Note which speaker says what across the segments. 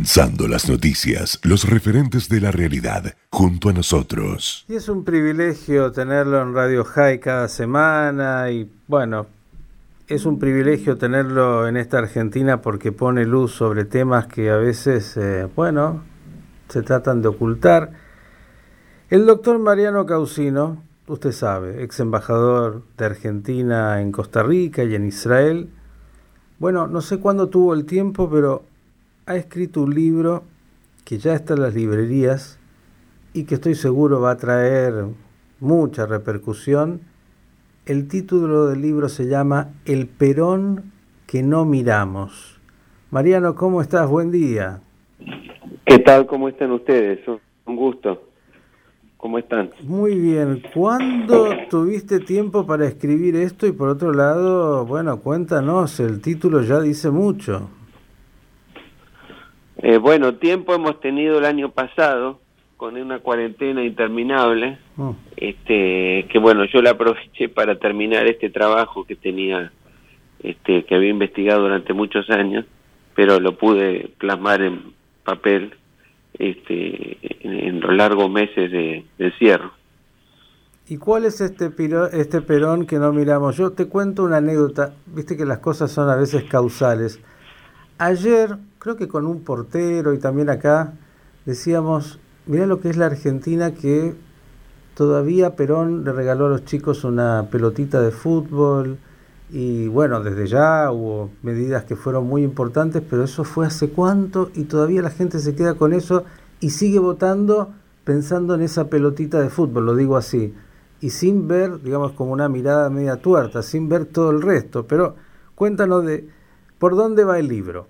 Speaker 1: Condensando las noticias, los referentes de la realidad, junto a nosotros.
Speaker 2: Y es un privilegio tenerlo en Radio High cada semana y bueno, es un privilegio tenerlo en esta Argentina porque pone luz sobre temas que a veces, eh, bueno, se tratan de ocultar. El doctor Mariano Causino, usted sabe, ex embajador de Argentina en Costa Rica y en Israel, bueno, no sé cuándo tuvo el tiempo, pero ha escrito un libro que ya está en las librerías y que estoy seguro va a traer mucha repercusión. El título del libro se llama El Perón que no miramos. Mariano, ¿cómo estás? Buen día.
Speaker 3: ¿Qué tal? ¿Cómo están ustedes? Un gusto. ¿Cómo están?
Speaker 2: Muy bien. ¿Cuándo tuviste tiempo para escribir esto? Y por otro lado, bueno, cuéntanos, el título ya dice mucho.
Speaker 3: Bueno, tiempo hemos tenido el año pasado con una cuarentena interminable, oh. este, que bueno, yo la aproveché para terminar este trabajo que tenía, este, que había investigado durante muchos años, pero lo pude plasmar en papel, este, en, los largos meses de, de encierro.
Speaker 2: ¿Y cuál es este, este Perón que no miramos? Yo te cuento una anécdota, viste que las cosas son a veces causales. Ayer, creo que con un portero y también acá, decíamos, mira lo que es la Argentina que todavía Perón le regaló a los chicos una pelotita de fútbol y bueno, desde ya hubo medidas que fueron muy importantes, pero eso fue hace cuánto y todavía la gente se queda con eso y sigue votando pensando en esa pelotita de fútbol, lo digo así, y sin ver, digamos, como una mirada media tuerta, sin ver todo el resto. Pero cuéntanos de ¿Por dónde va el libro?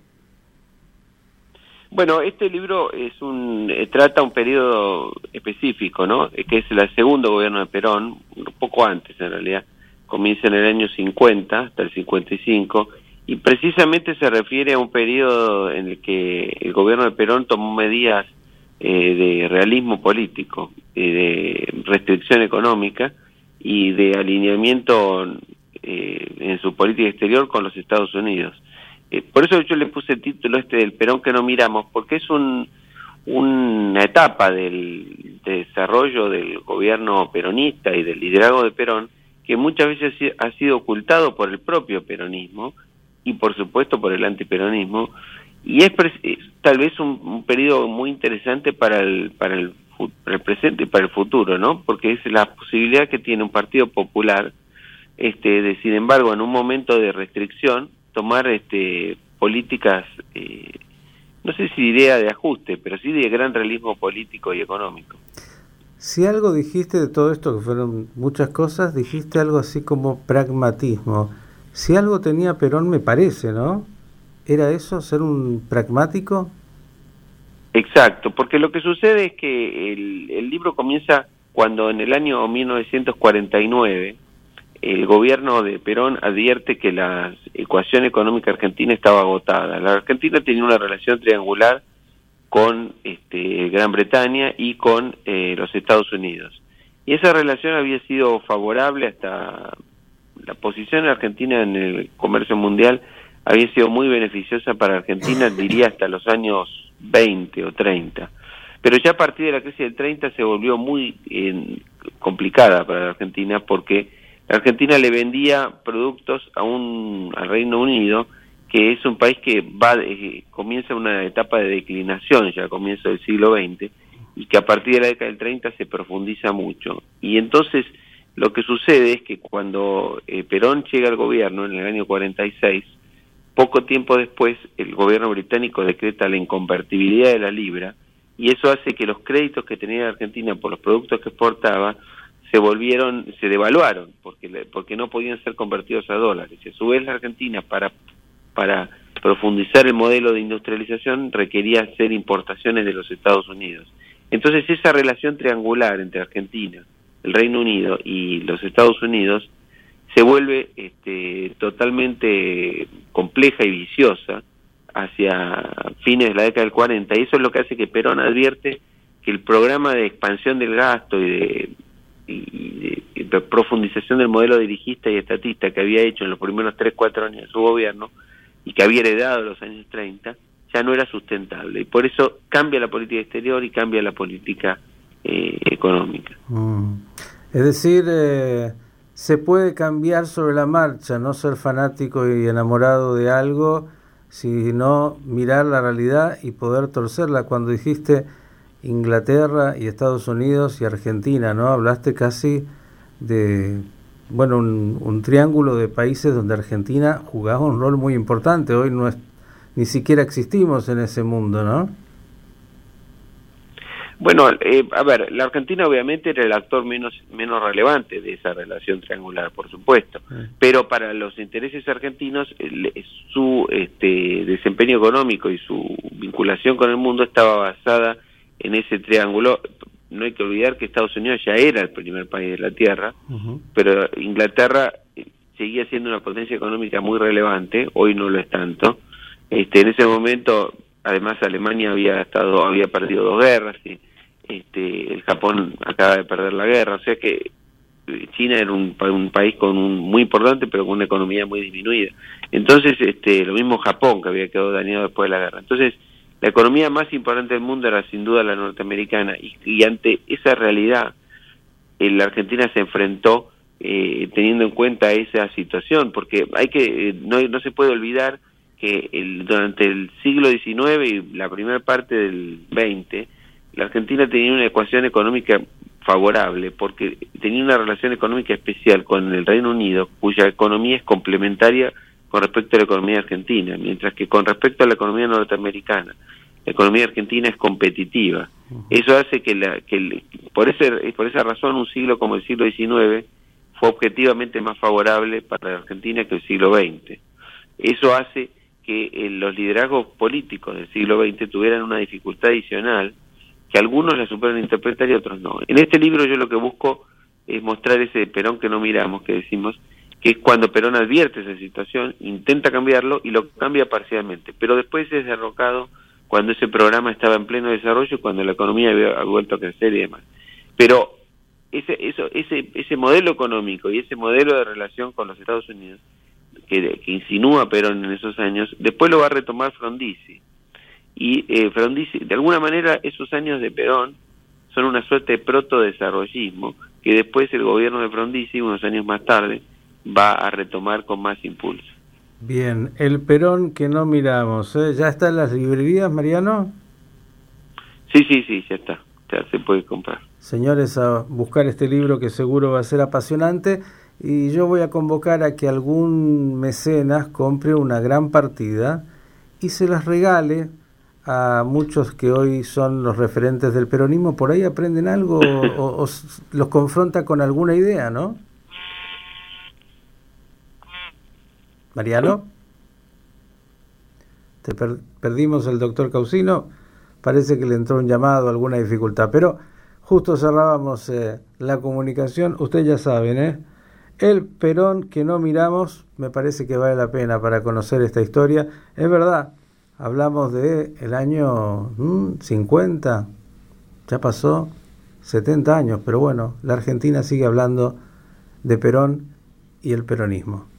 Speaker 3: Bueno, este libro es un eh, trata un periodo específico, ¿no? Eh, que es el segundo gobierno de Perón, un poco antes en realidad, comienza en el año 50 hasta el 55 y precisamente se refiere a un periodo en el que el gobierno de Perón tomó medidas eh, de realismo político, de restricción económica y de alineamiento en su política exterior con los Estados Unidos. Eh, por eso yo le puse el título este del Perón que no miramos, porque es un, una etapa del desarrollo del gobierno peronista y del liderazgo de Perón que muchas veces ha sido ocultado por el propio peronismo y por supuesto por el antiperonismo y es, tal vez un, periodo muy interesante para el, para el, el presente y para el futuro, ¿no? Porque es la posibilidad que tiene un partido popular este de sin embargo en un momento de restricción tomar este, políticas, eh, no sé si idea de ajuste, pero sí de gran realismo político y económico.
Speaker 2: Si algo dijiste de todo esto, que fueron muchas cosas, dijiste algo así como pragmatismo. Si algo tenía Perón, me parece, ¿no? ¿Era eso, ser un pragmático?
Speaker 3: Exacto, porque lo que sucede es que el, el libro comienza cuando en el año 1949 el gobierno de Perón advierte que la ecuación económica argentina estaba agotada. La Argentina tenía una relación triangular con este, Gran Bretaña y con eh, los Estados Unidos. Y esa relación había sido favorable hasta la posición de Argentina en el comercio mundial había sido muy beneficiosa para Argentina, diría hasta los años 20 o 30. Pero ya a partir de la crisis del 30 se volvió muy eh, complicada para la Argentina porque Argentina le vendía productos a un, al Reino Unido, que es un país que va eh, comienza una etapa de declinación ya a comienzo del siglo XX y que a partir de la década del 30 se profundiza mucho. Y entonces lo que sucede es que cuando eh, Perón llega al gobierno en el año 46, poco tiempo después el gobierno británico decreta la inconvertibilidad de la libra y eso hace que los créditos que tenía Argentina por los productos que exportaba se volvieron, se devaluaron, porque, porque no podían ser convertidos a dólares. Y a su vez la Argentina, para, para profundizar el modelo de industrialización, requería hacer importaciones de los Estados Unidos. Entonces esa relación triangular entre Argentina, el Reino Unido y los Estados Unidos se vuelve este, totalmente compleja y viciosa hacia fines de la década del 40 y eso es lo que hace que Perón advierte que el programa de expansión del gasto y de y, de profundización del modelo dirigista y estatista que había hecho en los primeros 3, 4 años de su gobierno y que había heredado en los años 30, ya no era sustentable y por eso cambia la política exterior y cambia la política eh, económica.
Speaker 2: Mm. Es decir, eh, se puede cambiar sobre la marcha, no ser fanático y enamorado de algo, sino mirar la realidad y poder torcerla. Cuando dijiste Inglaterra y Estados Unidos y Argentina, ¿no? Hablaste casi de, bueno, un, un triángulo de países donde Argentina jugaba un rol muy importante. Hoy no es, ni siquiera existimos en ese mundo, ¿no?
Speaker 3: Bueno, eh, a ver, la Argentina obviamente era el actor menos menos relevante de esa relación triangular, por supuesto, pero para los intereses argentinos su este, desempeño económico y su vinculación con el mundo estaba basada en ese triángulo. No hay que olvidar que Estados Unidos ya era el primer país de la Tierra, pero Inglaterra eh, seguía siendo una potencia económica muy relevante, hoy no lo es tanto. Este, en ese momento, además, Alemania había estado había perdido dos guerras y este, el Japón acaba de perder la guerra, o sea que eh, China era un, país con un, muy importante pero con una economía muy disminuida. Entonces, este, lo mismo Japón que había quedado dañado después de la guerra. Entonces, la economía más importante del mundo era sin duda la norteamericana. Y, ante esa realidad eh, la Argentina se enfrentó eh, teniendo en cuenta esa situación, porque hay que no, no se puede olvidar que el, durante el siglo XIX y la primera parte del XX la Argentina tenía una ecuación económica favorable porque tenía una relación económica especial con el Reino Unido, cuya economía es complementaria con respecto a la economía argentina, mientras que con respecto a la economía norteamericana, la economía argentina es competitiva. Eso hace que, la, que por, ese, por esa razón un siglo como el siglo XIX fue objetivamente más favorable para la Argentina que el siglo XX. Eso hace que eh, los liderazgos políticos del siglo XX tuvieran una dificultad adicional que algunos la superan interpretar y otros no. En este libro yo lo que busco es mostrar ese Perón que no miramos, que decimos, que es cuando Perón advierte esa situación, intenta cambiarlo y lo cambia parcialmente, pero después es derrocado cuando ese programa estaba en pleno desarrollo, cuando la economía había vuelto a crecer y demás. Pero ese, eso, ese, ese modelo económico y ese modelo de relación con los Estados Unidos que, que insinúa Perón en esos años, después lo va a retomar Frondizi y eh, de alguna manera esos años de Perón son una suerte de proto-desarrollismo que después el gobierno de Frondizi, unos años más tarde, va a retomar con más impulso.
Speaker 2: Bien, el Perón que no miramos, ¿eh? ¿ya está en las librerías, Mariano?
Speaker 3: Sí, sí, sí, ya está, ya se puede comprar.
Speaker 2: Señores, a buscar este libro que seguro va a ser apasionante y yo voy a convocar a que algún mecenas compre una gran partida y se las regale a muchos que hoy son los referentes del peronismo, por ahí aprenden algo o, los confronta con alguna idea, ¿no? Mariano, te perdimos el doctor Causino, parece que le entró un llamado, alguna dificultad, pero justo cerrábamos eh, la comunicación, ustedes ya saben, ¿eh? El Perón que no miramos, me parece que vale la pena para conocer esta historia, es verdad, hablamos de el año 50, mm, ya pasó 70 años, pero bueno, la Argentina sigue hablando de Perón y el peronismo.